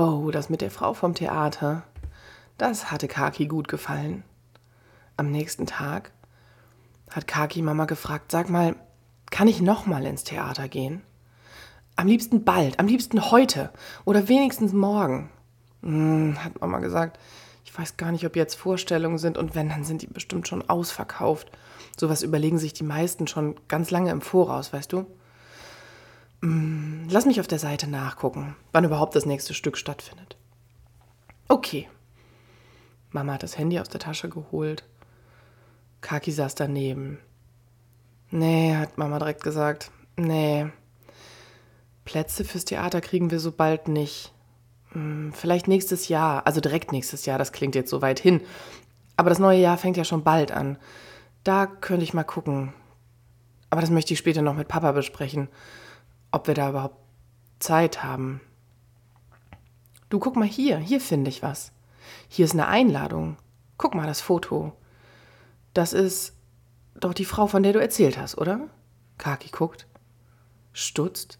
Oh, das mit der Frau vom Theater. Das hatte Kaki gut gefallen. Am nächsten Tag hat Kaki Mama gefragt, sag mal, kann ich noch mal ins Theater gehen? Am liebsten bald, am liebsten heute oder wenigstens morgen. Hm, hat Mama gesagt, ich weiß gar nicht, ob jetzt Vorstellungen sind und wenn, dann sind die bestimmt schon ausverkauft. Sowas überlegen sich die meisten schon ganz lange im Voraus, weißt du? Hm, lass mich auf der Seite nachgucken, wann überhaupt das nächste Stück stattfindet. Okay. Mama hat das Handy aus der Tasche geholt. Kaki saß daneben. Nee, hat Mama direkt gesagt. Nee. Plätze fürs Theater kriegen wir so bald nicht. Hm, vielleicht nächstes Jahr, also direkt nächstes Jahr, das klingt jetzt so weit hin. Aber das neue Jahr fängt ja schon bald an. Da könnte ich mal gucken. Aber das möchte ich später noch mit Papa besprechen ob wir da überhaupt Zeit haben. Du guck mal hier, hier finde ich was. Hier ist eine Einladung. Guck mal das Foto. Das ist doch die Frau, von der du erzählt hast, oder? Kaki guckt, stutzt.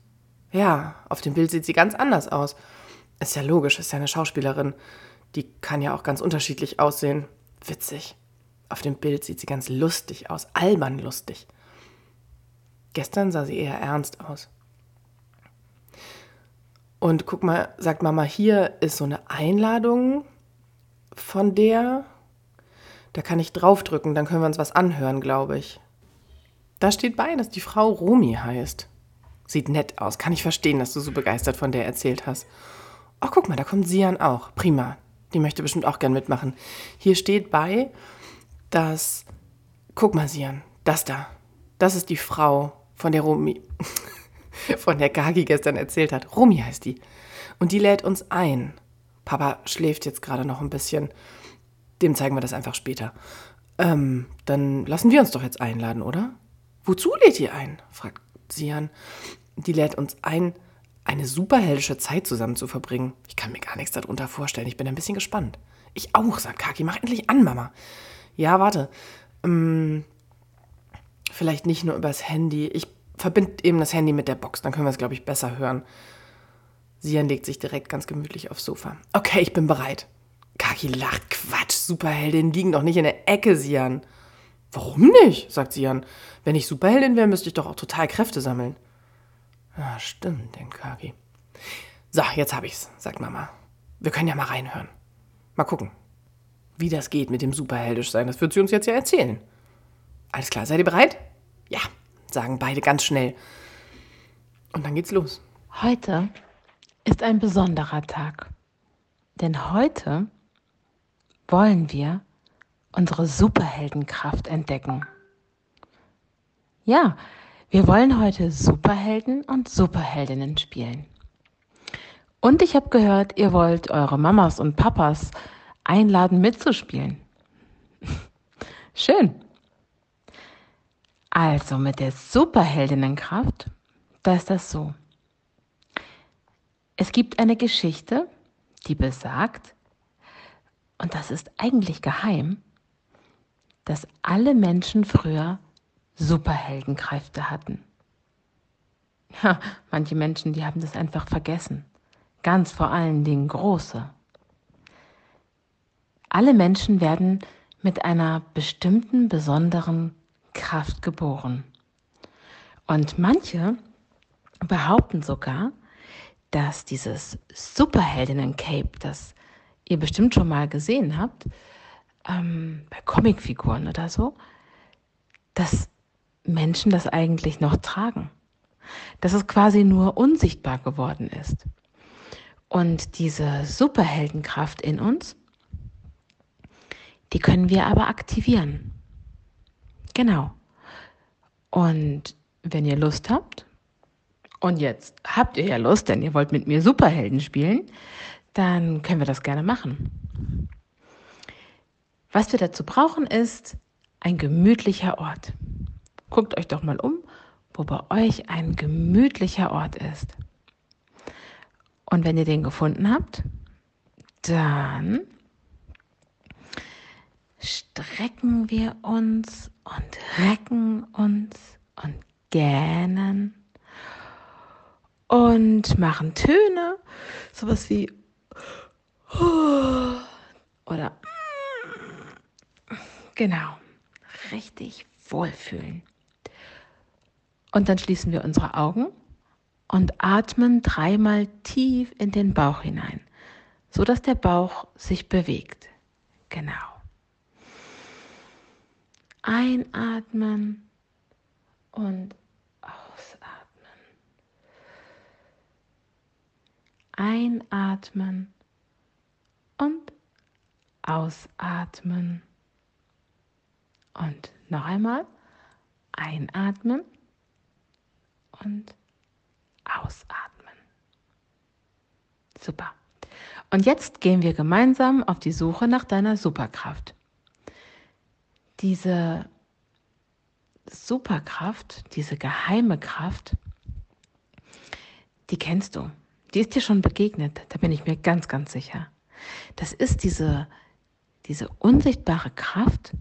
Ja, auf dem Bild sieht sie ganz anders aus. Ist ja logisch, ist ja eine Schauspielerin. Die kann ja auch ganz unterschiedlich aussehen. Witzig. Auf dem Bild sieht sie ganz lustig aus, albern lustig. Gestern sah sie eher ernst aus. Und guck mal, sagt Mama, hier ist so eine Einladung von der. Da kann ich draufdrücken, dann können wir uns was anhören, glaube ich. Da steht bei, dass die Frau Romi heißt. Sieht nett aus. Kann ich verstehen, dass du so begeistert von der erzählt hast. Ach, guck mal, da kommt Sian auch. Prima. Die möchte bestimmt auch gern mitmachen. Hier steht bei, dass. Guck mal, Sian, das da. Das ist die Frau von der Romi. von der Gagi gestern erzählt hat. Rumi heißt die. Und die lädt uns ein. Papa schläft jetzt gerade noch ein bisschen. Dem zeigen wir das einfach später. Ähm, dann lassen wir uns doch jetzt einladen, oder? Wozu lädt ihr ein? fragt Sian. Die lädt uns ein, eine superheldische Zeit zusammen zu verbringen. Ich kann mir gar nichts darunter vorstellen. Ich bin ein bisschen gespannt. Ich auch, sagt Kaki. Mach endlich an, Mama. Ja, warte. Ähm, vielleicht nicht nur übers Handy. Ich verbinde eben das Handy mit der Box, dann können wir es, glaube ich, besser hören. Sian legt sich direkt ganz gemütlich aufs Sofa. Okay, ich bin bereit. Kaki lacht. Quatsch, Superheldinnen liegen doch nicht in der Ecke, Sian. Warum nicht? sagt Sian. Wenn ich Superheldin wäre, müsste ich doch auch total Kräfte sammeln. Ja, stimmt, denkt Kaki. So, jetzt hab ich's, sagt Mama. Wir können ja mal reinhören. Mal gucken, wie das geht mit dem Superheldisch sein. Das wird sie uns jetzt ja erzählen. Alles klar, seid ihr bereit? Sagen beide ganz schnell. Und dann geht's los. Heute ist ein besonderer Tag. Denn heute wollen wir unsere Superheldenkraft entdecken. Ja, wir wollen heute Superhelden und Superheldinnen spielen. Und ich habe gehört, ihr wollt eure Mamas und Papas einladen mitzuspielen. Schön. Also mit der Superheldinnenkraft, da ist das so. Es gibt eine Geschichte, die besagt, und das ist eigentlich geheim, dass alle Menschen früher Superheldenkräfte hatten. Ja, manche Menschen, die haben das einfach vergessen. Ganz vor allen Dingen große. Alle Menschen werden mit einer bestimmten besonderen Kraft geboren. Und manche behaupten sogar, dass dieses Superheldinnen-Cape, das ihr bestimmt schon mal gesehen habt, ähm, bei Comicfiguren oder so, dass Menschen das eigentlich noch tragen. Dass es quasi nur unsichtbar geworden ist. Und diese Superheldenkraft in uns, die können wir aber aktivieren. Genau. Und wenn ihr Lust habt, und jetzt habt ihr ja Lust, denn ihr wollt mit mir Superhelden spielen, dann können wir das gerne machen. Was wir dazu brauchen, ist ein gemütlicher Ort. Guckt euch doch mal um, wo bei euch ein gemütlicher Ort ist. Und wenn ihr den gefunden habt, dann strecken wir uns und recken uns und gähnen und machen Töne, sowas wie Oder genau, richtig wohlfühlen. Und dann schließen wir unsere Augen und atmen dreimal tief in den Bauch hinein, so dass der Bauch sich bewegt. Genau. Einatmen und ausatmen. Einatmen und ausatmen. Und noch einmal einatmen und ausatmen. Super. Und jetzt gehen wir gemeinsam auf die Suche nach deiner Superkraft. Diese Superkraft, diese geheime Kraft, die kennst du. Die ist dir schon begegnet, da bin ich mir ganz, ganz sicher. Das ist diese, diese unsichtbare Kraft,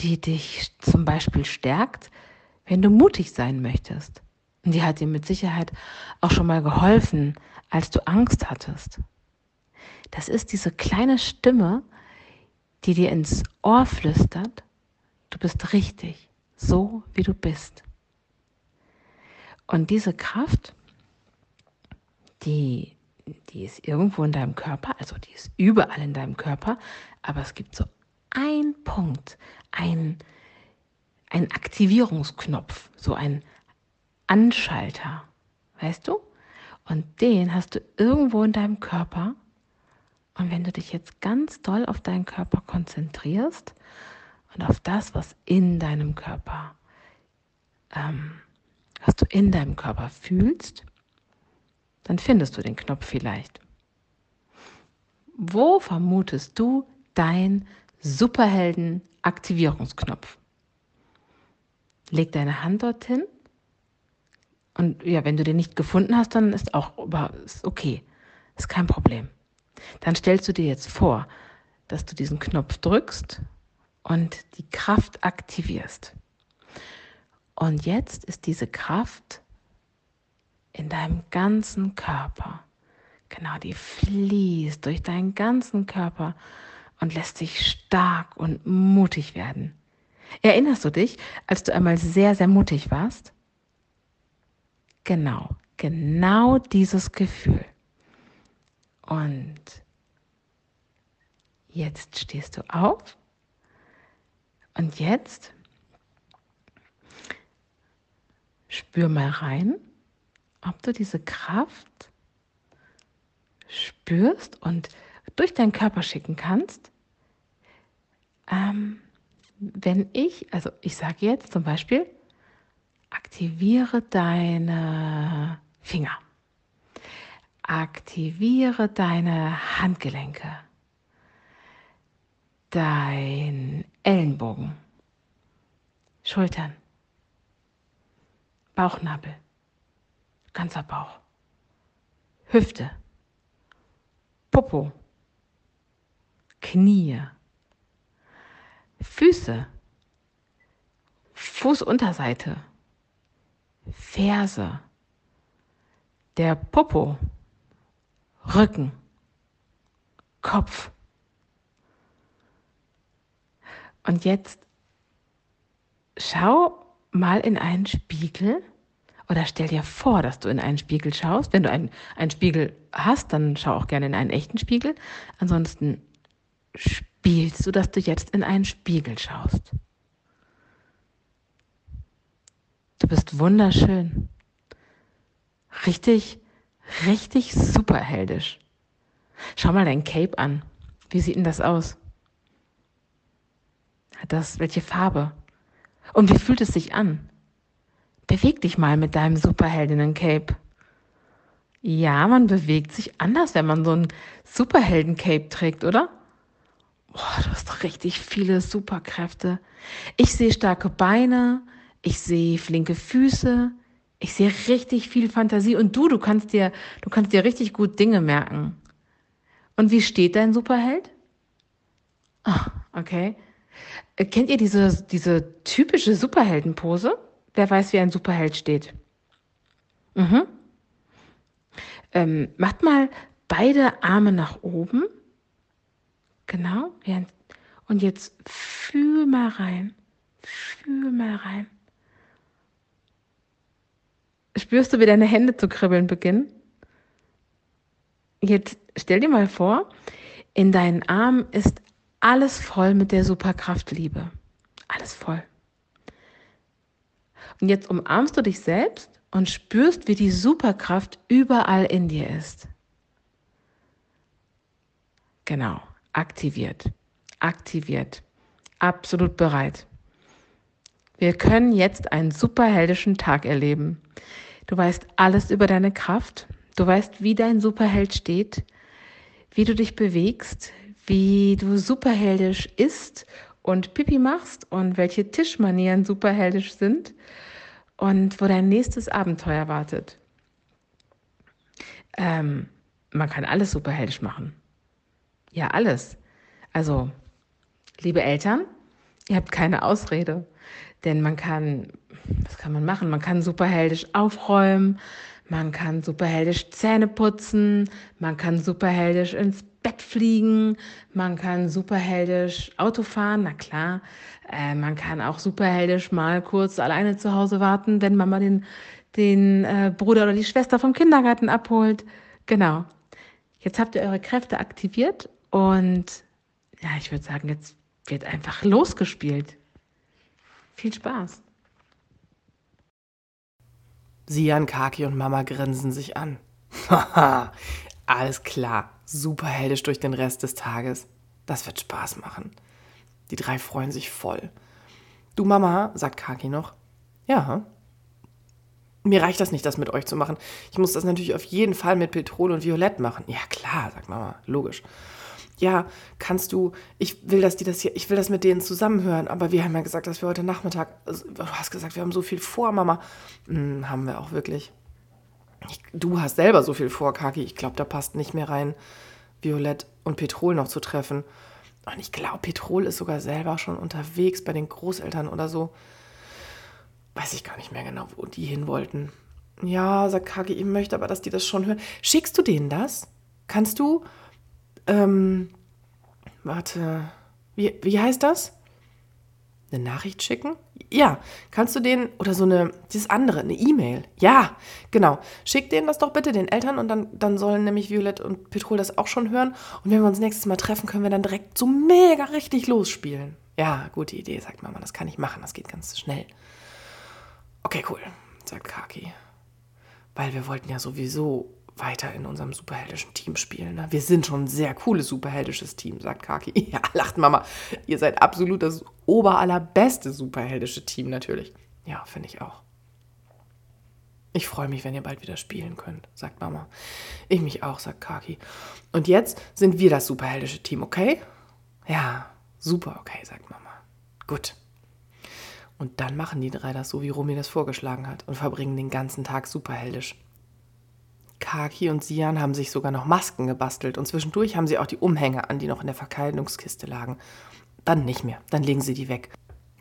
die dich zum Beispiel stärkt, wenn du mutig sein möchtest. Und die hat dir mit Sicherheit auch schon mal geholfen, als du Angst hattest. Das ist diese kleine Stimme, die dir ins Ohr flüstert, du bist richtig, so wie du bist. Und diese Kraft, die, die ist irgendwo in deinem Körper, also die ist überall in deinem Körper, aber es gibt so einen Punkt, ein, ein Aktivierungsknopf, so ein Anschalter, weißt du? Und den hast du irgendwo in deinem Körper. Und wenn du dich jetzt ganz doll auf deinen Körper konzentrierst und auf das, was in deinem Körper, ähm, was du in deinem Körper fühlst, dann findest du den Knopf vielleicht. Wo vermutest du dein Superhelden-Aktivierungsknopf? Leg deine Hand dorthin und ja, wenn du den nicht gefunden hast, dann ist auch ist okay. Ist kein Problem. Dann stellst du dir jetzt vor, dass du diesen Knopf drückst und die Kraft aktivierst. Und jetzt ist diese Kraft in deinem ganzen Körper. Genau, die fließt durch deinen ganzen Körper und lässt dich stark und mutig werden. Erinnerst du dich, als du einmal sehr, sehr mutig warst? Genau, genau dieses Gefühl. Und jetzt stehst du auf und jetzt spür mal rein, ob du diese Kraft spürst und durch deinen Körper schicken kannst. Ähm, wenn ich, also ich sage jetzt zum Beispiel, Aktiviere deine Finger. Aktiviere deine Handgelenke. Dein Ellenbogen. Schultern. Bauchnabel. Ganzer Bauch. Hüfte. Popo. Knie. Füße. Fußunterseite. Ferse, der Popo, Rücken, Kopf. Und jetzt schau mal in einen Spiegel oder stell dir vor, dass du in einen Spiegel schaust. Wenn du einen, einen Spiegel hast, dann schau auch gerne in einen echten Spiegel. Ansonsten spielst du, dass du jetzt in einen Spiegel schaust. Du bist wunderschön. Richtig, richtig superheldisch. Schau mal dein Cape an. Wie sieht denn das aus? Hat das welche Farbe? Und wie fühlt es sich an? Beweg dich mal mit deinem Superheldinnen-Cape. Ja, man bewegt sich anders, wenn man so ein Superhelden-Cape trägt, oder? Boah, du hast richtig viele Superkräfte. Ich sehe starke Beine, ich sehe flinke Füße, ich sehe richtig viel Fantasie und du, du kannst dir, du kannst dir richtig gut Dinge merken. Und wie steht dein Superheld? Ah, okay. Äh, kennt ihr diese, diese typische Superheldenpose? Wer weiß, wie ein Superheld steht? Mhm. Ähm, macht mal beide Arme nach oben Genau. Und jetzt fühl mal rein. Fühl mal rein. Spürst du, wie deine Hände zu kribbeln beginnen? Jetzt stell dir mal vor, in deinen Armen ist alles voll mit der Superkraft Liebe. Alles voll. Und jetzt umarmst du dich selbst und spürst, wie die Superkraft überall in dir ist. Genau, aktiviert, aktiviert, absolut bereit. Wir können jetzt einen superheldischen Tag erleben. Du weißt alles über deine Kraft, du weißt, wie dein Superheld steht, wie du dich bewegst, wie du superheldisch isst und Pipi machst und welche Tischmanieren superheldisch sind und wo dein nächstes Abenteuer wartet. Ähm, man kann alles superheldisch machen. Ja, alles. Also, liebe Eltern, ihr habt keine Ausrede. Denn man kann, was kann man machen? Man kann superheldisch aufräumen, man kann superheldisch Zähne putzen, man kann superheldisch ins Bett fliegen, man kann superheldisch Auto fahren, na klar. Äh, man kann auch superheldisch mal kurz alleine zu Hause warten, wenn Mama den, den äh, Bruder oder die Schwester vom Kindergarten abholt. Genau. Jetzt habt ihr eure Kräfte aktiviert und ja, ich würde sagen, jetzt wird einfach losgespielt. Viel Spaß. Sian, Kaki und Mama grinsen sich an. Haha, alles klar. Superheldisch durch den Rest des Tages. Das wird Spaß machen. Die drei freuen sich voll. Du Mama, sagt Kaki noch. Ja. Mir reicht das nicht, das mit euch zu machen. Ich muss das natürlich auf jeden Fall mit Petrol und Violett machen. Ja klar, sagt Mama, logisch ja, kannst du, ich will, dass die das hier, ich will das mit denen zusammenhören, aber wir haben ja gesagt, dass wir heute Nachmittag, also, du hast gesagt, wir haben so viel vor, Mama. Hm, haben wir auch wirklich. Ich, du hast selber so viel vor, Kaki. Ich glaube, da passt nicht mehr rein, Violett und Petrol noch zu treffen. Und ich glaube, Petrol ist sogar selber schon unterwegs bei den Großeltern oder so. Weiß ich gar nicht mehr genau, wo die hin wollten. Ja, sagt Kaki, ich möchte aber, dass die das schon hören. Schickst du denen das? Kannst du? Ähm, warte. Wie, wie heißt das? Eine Nachricht schicken? Ja, kannst du denen, oder so eine, dieses andere, eine E-Mail. Ja, genau. Schick denen das doch bitte, den Eltern, und dann, dann sollen nämlich Violett und Petrol das auch schon hören. Und wenn wir uns nächstes Mal treffen, können wir dann direkt so mega richtig losspielen. Ja, gute Idee, sagt Mama, das kann ich machen, das geht ganz schnell. Okay, cool, sagt Kaki. Weil wir wollten ja sowieso weiter in unserem superheldischen Team spielen. Ne? Wir sind schon ein sehr cooles superheldisches Team, sagt Kaki. Ja, lacht Mama. Ihr seid absolut das oberallerbeste superheldische Team natürlich. Ja, finde ich auch. Ich freue mich, wenn ihr bald wieder spielen könnt, sagt Mama. Ich mich auch, sagt Kaki. Und jetzt sind wir das superheldische Team, okay? Ja, super, okay, sagt Mama. Gut. Und dann machen die drei das so, wie Romy das vorgeschlagen hat und verbringen den ganzen Tag superheldisch. Kaki und Sian haben sich sogar noch Masken gebastelt und zwischendurch haben sie auch die Umhänge an, die noch in der Verkleidungskiste lagen. Dann nicht mehr, dann legen sie die weg.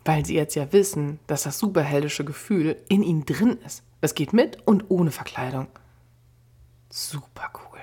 Weil sie jetzt ja wissen, dass das superheldische Gefühl in ihnen drin ist. Es geht mit und ohne Verkleidung. Super cool.